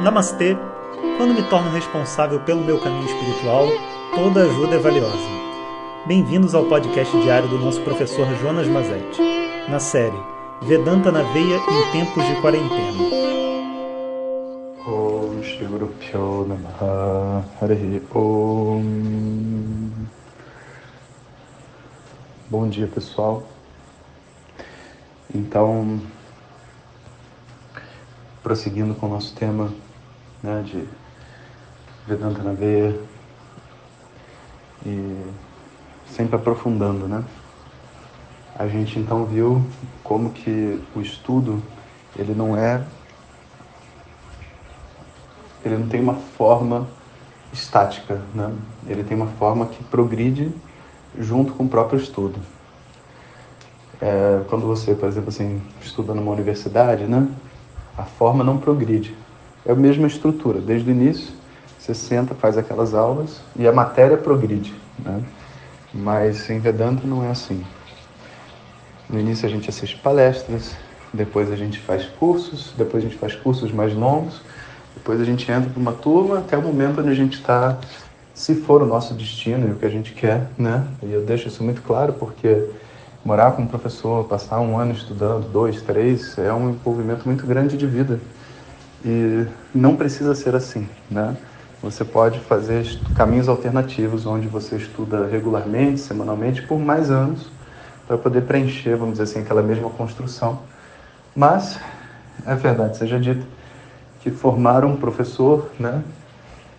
Namastê! Quando me torno responsável pelo meu caminho espiritual, toda ajuda é valiosa. Bem-vindos ao podcast diário do nosso professor Jonas Mazetti, na série Vedanta na Veia em Tempos de Quarentena. Om Shri Guru Bom dia pessoal. Então, prosseguindo com o nosso tema né, de Vedanta na veia e sempre aprofundando, né? A gente então viu como que o estudo ele não é ele não tem uma forma estática, né? Ele tem uma forma que progride junto com o próprio estudo. É, quando você, por exemplo, assim, estuda numa universidade, né? A forma não progride. É a mesma estrutura. Desde o início, você senta, faz aquelas aulas e a matéria progride. Né? Mas em Vedanta não é assim. No início a gente assiste palestras, depois a gente faz cursos, depois a gente faz cursos mais longos, depois a gente entra para uma turma até o momento onde a gente está, se for o nosso destino e o que a gente quer, né? E eu deixo isso muito claro porque morar com um professor, passar um ano estudando, dois, três, é um envolvimento muito grande de vida. E não precisa ser assim, né? Você pode fazer caminhos alternativos, onde você estuda regularmente, semanalmente, por mais anos, para poder preencher, vamos dizer assim, aquela mesma construção. Mas, é verdade, seja dito, que formar um professor, né,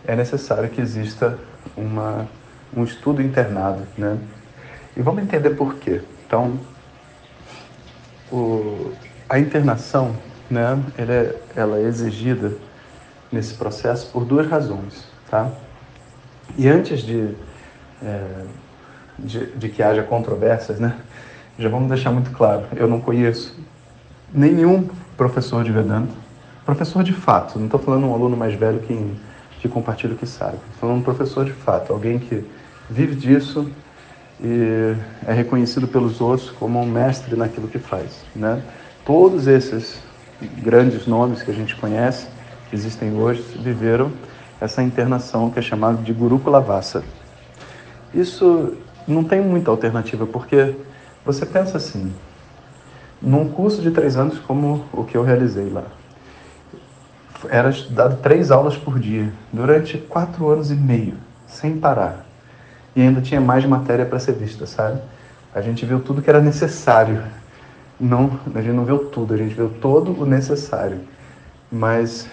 é necessário que exista uma, um estudo internado, né? E vamos entender por quê. Então, o, a internação, né, ela é, ela é exigida nesse processo por duas razões, tá? E antes de, é, de, de, que haja controvérsias, né, já vamos deixar muito claro, eu não conheço nenhum professor de Vedanta, professor de fato, não estou falando um aluno mais velho que, que compartilha o que sabe, estou falando um professor de fato, alguém que vive disso, e é reconhecido pelos outros como um mestre naquilo que faz. Né? Todos esses grandes nomes que a gente conhece, que existem hoje, viveram essa internação que é chamada de Gurukula Vassa. Isso não tem muita alternativa, porque você pensa assim, num curso de três anos como o que eu realizei lá, era estudado três aulas por dia, durante quatro anos e meio, sem parar e ainda tinha mais matéria para ser vista, sabe? A gente viu tudo que era necessário. Não, a gente não viu tudo, a gente viu todo o necessário. Mas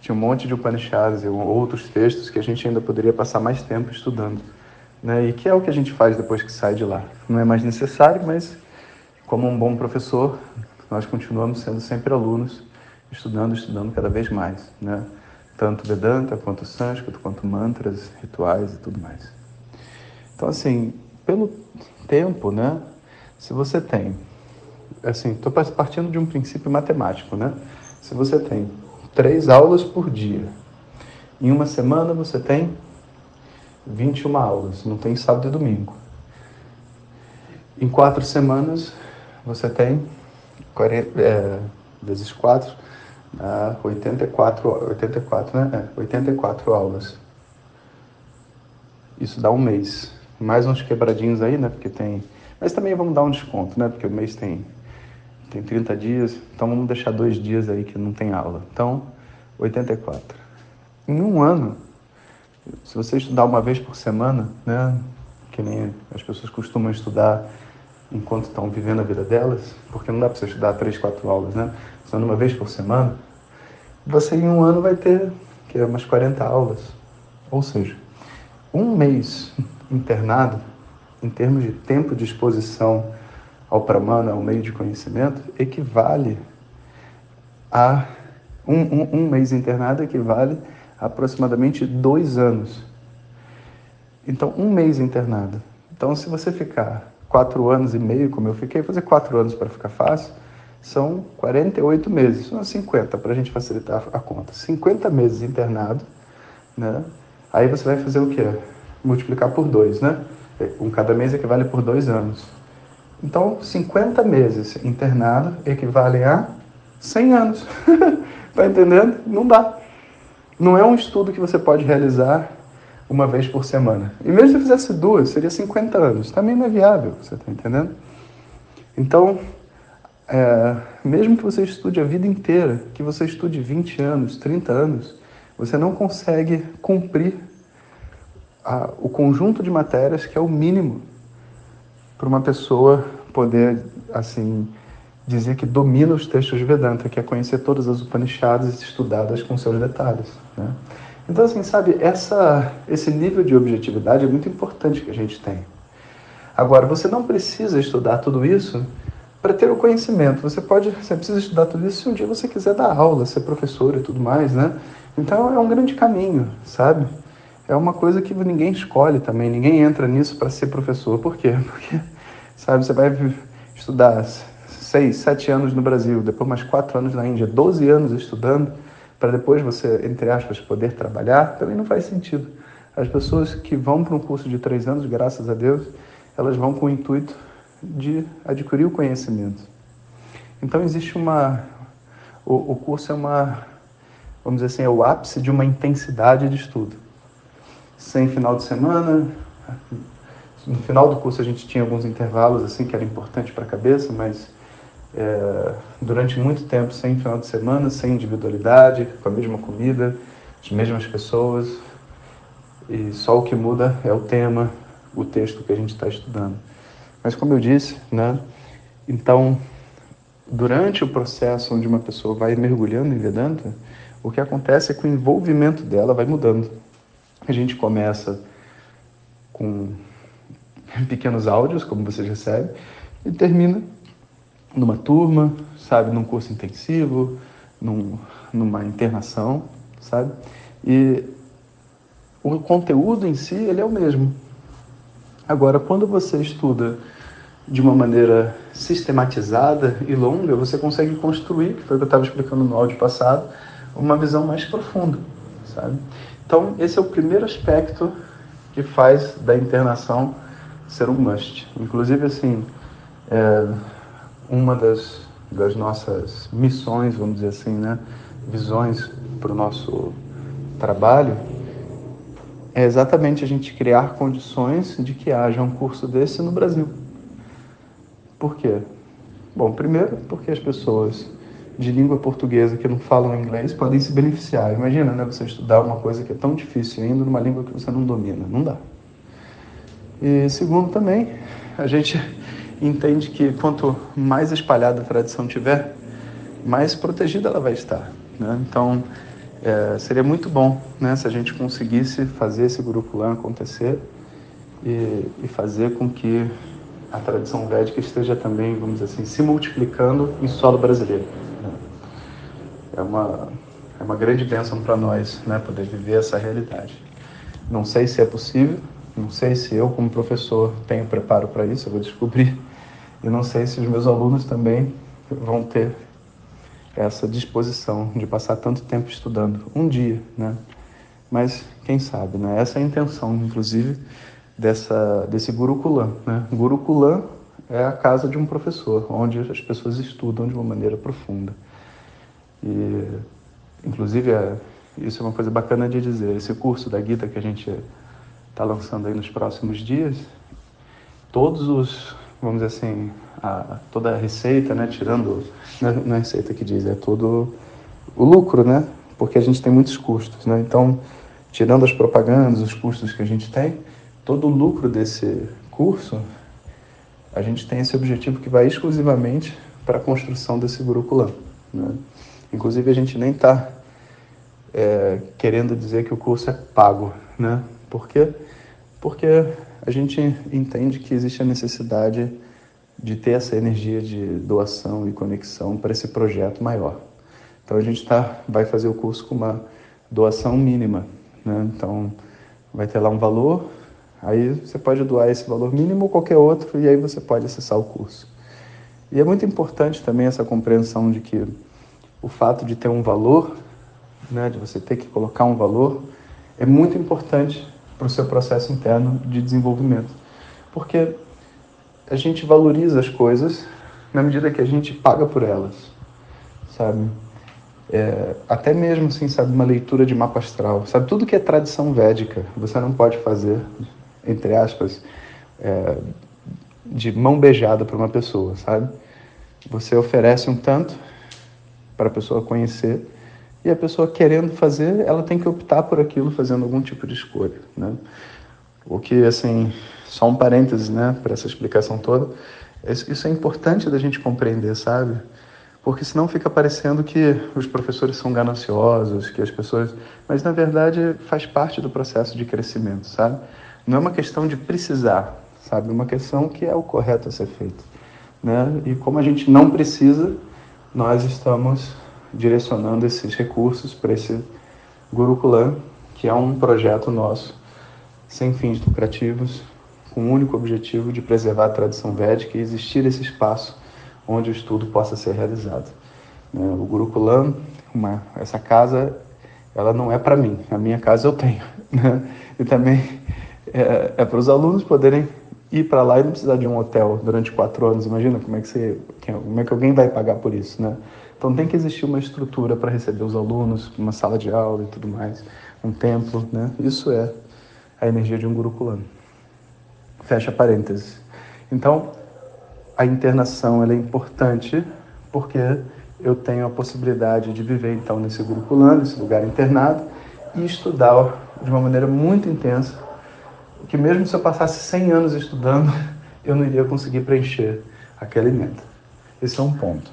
tinha um monte de Upanishads e outros textos que a gente ainda poderia passar mais tempo estudando. Né? E que é o que a gente faz depois que sai de lá. Não é mais necessário, mas como um bom professor, nós continuamos sendo sempre alunos, estudando, estudando cada vez mais. Né? Tanto Vedanta, quanto Sânscrito, quanto mantras, rituais e tudo mais. Então, assim, pelo tempo, né? Se você tem, assim, estou partindo de um princípio matemático, né? Se você tem três aulas por dia, em uma semana você tem 21 aulas, não tem sábado e domingo. Em quatro semanas você tem 40, é, vezes 4, ah, 84, 84, né? É, 84 aulas. Isso dá um mês mais uns quebradinhos aí, né? Porque tem. Mas também vamos dar um desconto, né? Porque o mês tem, tem 30 dias, então vamos deixar dois dias aí que não tem aula. Então, 84. Em um ano, se você estudar uma vez por semana, né? Que nem as pessoas costumam estudar enquanto estão vivendo a vida delas, porque não dá para você estudar três, quatro aulas, né? Estudando uma vez por semana, você em um ano vai ter que é umas 40 aulas. Ou seja, um mês internado, em termos de tempo de exposição ao pramana, ao meio de conhecimento, equivale a um, um, um mês internado equivale a aproximadamente dois anos. Então, um mês internado. Então, se você ficar quatro anos e meio, como eu fiquei, fazer quatro anos para ficar fácil, são 48 meses, são 50 para a gente facilitar a conta. 50 meses internado, né? Aí você vai fazer o quê? multiplicar por dois, né? Um cada mês equivale por dois anos. Então, 50 meses internado equivalem a 100 anos. tá entendendo? Não dá. não é um estudo que você pode realizar uma vez por semana. E mesmo se fizesse duas, seria 50 anos. Também não é viável, você está entendendo? Então, é, mesmo que você estude a vida inteira, que você estude 20 anos, 30 anos, você não consegue cumprir a, o conjunto de matérias que é o mínimo para uma pessoa poder, assim, dizer que domina os textos Vedanta, que é conhecer todas as Upanishads estudadas com seus detalhes. Né? Então, assim, sabe, essa, esse nível de objetividade é muito importante que a gente tem. Agora, você não precisa estudar tudo isso para ter o conhecimento. Você pode, você precisa estudar tudo isso se um dia você quiser dar aula, ser professor e tudo mais, né? Então é um grande caminho, sabe? É uma coisa que ninguém escolhe também, ninguém entra nisso para ser professor. Por quê? Porque, sabe, você vai estudar seis, sete anos no Brasil, depois mais quatro anos na Índia, 12 anos estudando, para depois você, entre aspas, poder trabalhar, também não faz sentido. As pessoas que vão para um curso de três anos, graças a Deus, elas vão com o intuito de adquirir o conhecimento. Então existe uma. O, o curso é uma. Vamos dizer assim, é o ápice de uma intensidade de estudo. Sem final de semana. No final do curso a gente tinha alguns intervalos assim que era importante para a cabeça, mas é, durante muito tempo sem final de semana, sem individualidade, com a mesma comida, as mesmas pessoas, e só o que muda é o tema, o texto que a gente está estudando. Mas como eu disse, né, então durante o processo onde uma pessoa vai mergulhando em Vedanta, o que acontece é que o envolvimento dela vai mudando. A gente começa com pequenos áudios, como você recebe, e termina numa turma, sabe, num curso intensivo, num, numa internação, sabe? E o conteúdo em si, ele é o mesmo. Agora, quando você estuda de uma maneira sistematizada e longa, você consegue construir, que foi o que eu estava explicando no áudio passado, uma visão mais profunda, sabe? Então, esse é o primeiro aspecto que faz da internação ser um must. Inclusive, assim, é, uma das, das nossas missões, vamos dizer assim, né, visões para o nosso trabalho, é exatamente a gente criar condições de que haja um curso desse no Brasil. Por quê? Bom, primeiro, porque as pessoas de língua portuguesa que não falam inglês podem se beneficiar. Imagina, né, você estudar uma coisa que é tão difícil ainda numa língua que você não domina. Não dá. E segundo também, a gente entende que quanto mais espalhada a tradição tiver, mais protegida ela vai estar. Né? Então, é, seria muito bom né, se a gente conseguisse fazer esse Gurukulam acontecer e, e fazer com que a tradição védica esteja também, vamos dizer assim, se multiplicando em solo brasileiro. Né? É uma, é uma grande bênção para nós né, poder viver essa realidade. Não sei se é possível, não sei se eu, como professor, tenho preparo para isso, eu vou descobrir. E não sei se os meus alunos também vão ter essa disposição de passar tanto tempo estudando. Um dia, né? Mas quem sabe, né? Essa é a intenção, inclusive, dessa, desse Gurukulam. Né? Gurukulam é a casa de um professor, onde as pessoas estudam de uma maneira profunda. E, inclusive, é, isso é uma coisa bacana de dizer. Esse curso da Gita que a gente está lançando aí nos próximos dias, todos os, vamos dizer assim, a, toda a receita, né, tirando, não é, não é receita que diz, é todo o lucro, né, porque a gente tem muitos custos, né, então, tirando as propagandas, os custos que a gente tem, todo o lucro desse curso, a gente tem esse objetivo que vai exclusivamente para a construção desse grupo Né? Inclusive, a gente nem está é, querendo dizer que o curso é pago, né? Por quê? Porque a gente entende que existe a necessidade de ter essa energia de doação e conexão para esse projeto maior. Então a gente tá, vai fazer o curso com uma doação mínima. Né? Então vai ter lá um valor, aí você pode doar esse valor mínimo ou qualquer outro, e aí você pode acessar o curso. E é muito importante também essa compreensão de que o fato de ter um valor, né, de você ter que colocar um valor, é muito importante para o seu processo interno de desenvolvimento. Porque a gente valoriza as coisas na medida que a gente paga por elas, sabe? é, até mesmo, assim, sabe, uma leitura de mapa astral, sabe, tudo que é tradição védica, você não pode fazer, entre aspas, é, de mão beijada para uma pessoa, sabe? Você oferece um tanto para a pessoa conhecer e a pessoa querendo fazer, ela tem que optar por aquilo fazendo algum tipo de escolha, né? O que, assim, só um parêntese, né, para essa explicação toda, isso é importante da gente compreender, sabe? Porque senão fica parecendo que os professores são gananciosos, que as pessoas. Mas na verdade faz parte do processo de crescimento, sabe? Não é uma questão de precisar, sabe? É uma questão que é o correto a ser feito. Né? E como a gente não precisa, nós estamos direcionando esses recursos para esse Gurukulam, que é um projeto nosso, sem fins lucrativos, com o único objetivo de preservar a tradição védica e existir esse espaço onde o estudo possa ser realizado. Né? O Gurukulam, uma, essa casa, ela não é para mim, a minha casa eu tenho. Né? E também é, é para os alunos poderem ir para lá e não precisar de um hotel durante quatro anos. Imagina como é que você, como é que alguém vai pagar por isso, né? Então tem que existir uma estrutura para receber os alunos, uma sala de aula e tudo mais, um templo, né? Isso é a energia de um gurukulano. Fecha parênteses. Então a internação é importante porque eu tenho a possibilidade de viver então nesse gurukulano, nesse lugar internado e estudar de uma maneira muito intensa que mesmo se eu passasse 100 anos estudando, eu não iria conseguir preencher aquele meta. Esse é um ponto.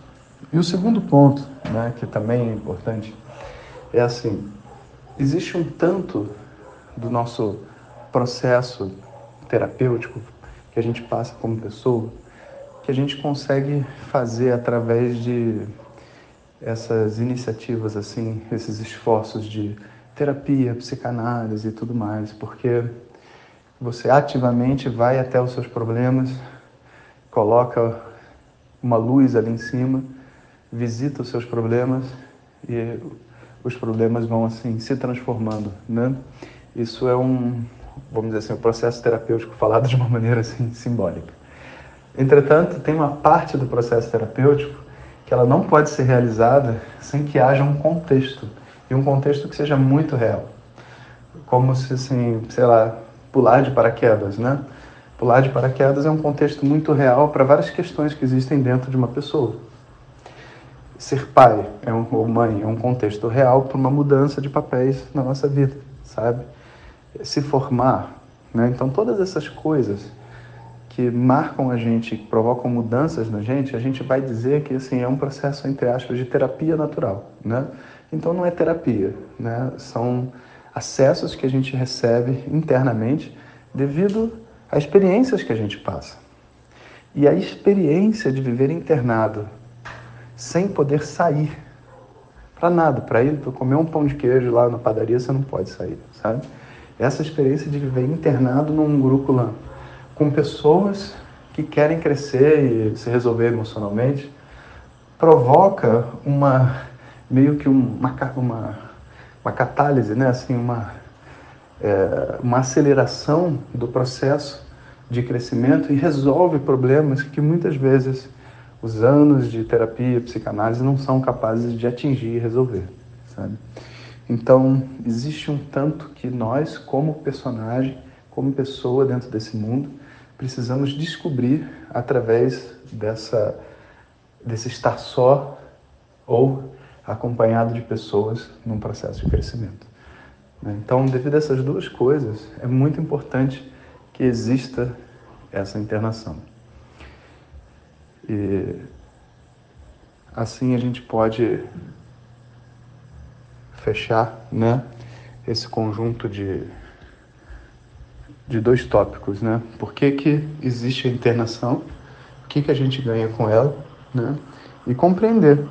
E o segundo ponto, né, que também é importante, é assim: existe um tanto do nosso processo terapêutico que a gente passa como pessoa que a gente consegue fazer através de essas iniciativas assim, esses esforços de terapia, psicanálise e tudo mais, porque você ativamente vai até os seus problemas, coloca uma luz ali em cima, visita os seus problemas e os problemas vão assim se transformando, né? Isso é um, vamos dizer assim, um processo terapêutico falado de uma maneira assim simbólica. Entretanto, tem uma parte do processo terapêutico que ela não pode ser realizada sem que haja um contexto e um contexto que seja muito real, como se assim, sei lá, pular de paraquedas, né? Pular de paraquedas é um contexto muito real para várias questões que existem dentro de uma pessoa. Ser pai é um, ou mãe é um contexto real para uma mudança de papéis na nossa vida, sabe? Se formar, né? Então todas essas coisas que marcam a gente, que provocam mudanças na gente, a gente vai dizer que assim é um processo entre aspas de terapia natural, né? Então não é terapia, né? São acessos que a gente recebe internamente devido a experiências que a gente passa. E a experiência de viver internado sem poder sair para nada, para ir para comer um pão de queijo lá na padaria, você não pode sair, sabe? Essa experiência de viver internado num grupo com pessoas que querem crescer e se resolver emocionalmente, provoca uma meio que uma, uma uma catálise, né? assim, uma, é, uma aceleração do processo de crescimento e resolve problemas que muitas vezes os anos de terapia, psicanálise não são capazes de atingir e resolver, sabe? Então, existe um tanto que nós, como personagem, como pessoa dentro desse mundo, precisamos descobrir através dessa desse estar só ou acompanhado de pessoas num processo de crescimento. Né? Então, devido a essas duas coisas, é muito importante que exista essa internação. E assim a gente pode fechar né, esse conjunto de, de dois tópicos. Né? Por que, que existe a internação? O que, que a gente ganha com ela? Né? E compreender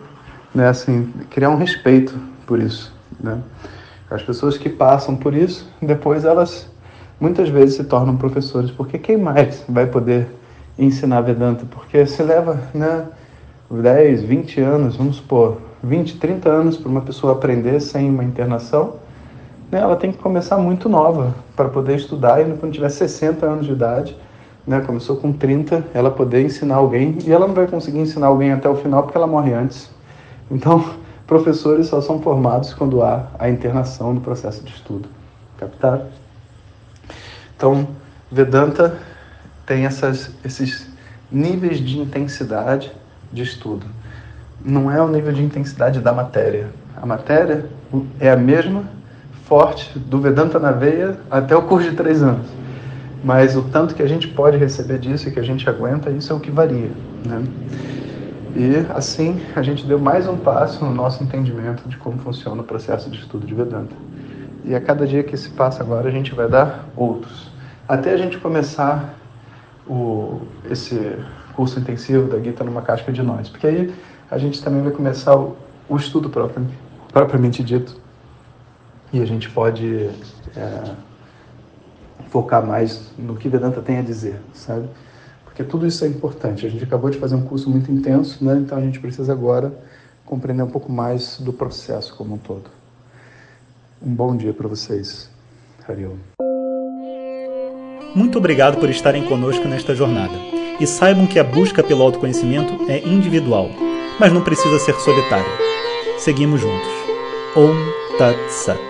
né, assim, criar um respeito por isso, né? As pessoas que passam por isso, depois elas muitas vezes se tornam professores, porque quem mais vai poder ensinar Vedanta? Porque se leva, né, 10, 20 anos, vamos supor, 20, 30 anos para uma pessoa aprender sem uma internação, né, ela tem que começar muito nova para poder estudar e quando tiver 60 anos de idade, né, começou com 30, ela poder ensinar alguém e ela não vai conseguir ensinar alguém até o final porque ela morre antes. Então, professores só são formados quando há a internação no processo de estudo. Captaram? Então, Vedanta tem essas, esses níveis de intensidade de estudo. Não é o nível de intensidade da matéria. A matéria é a mesma, forte, do Vedanta na veia até o curso de três anos. Mas o tanto que a gente pode receber disso e que a gente aguenta, isso é o que varia. Né? E assim a gente deu mais um passo no nosso entendimento de como funciona o processo de estudo de Vedanta. E a cada dia que se passa agora, a gente vai dar outros. Até a gente começar o, esse curso intensivo da Gita numa casca de nós. Porque aí a gente também vai começar o, o estudo próprio, propriamente dito. E a gente pode é, focar mais no que Vedanta tem a dizer, sabe? Porque tudo isso é importante. A gente acabou de fazer um curso muito intenso, né? então a gente precisa agora compreender um pouco mais do processo como um todo. Um bom dia para vocês. Hariom. Muito obrigado por estarem conosco nesta jornada. E saibam que a busca pelo autoconhecimento é individual, mas não precisa ser solitária. Seguimos juntos. Om Tat Sat.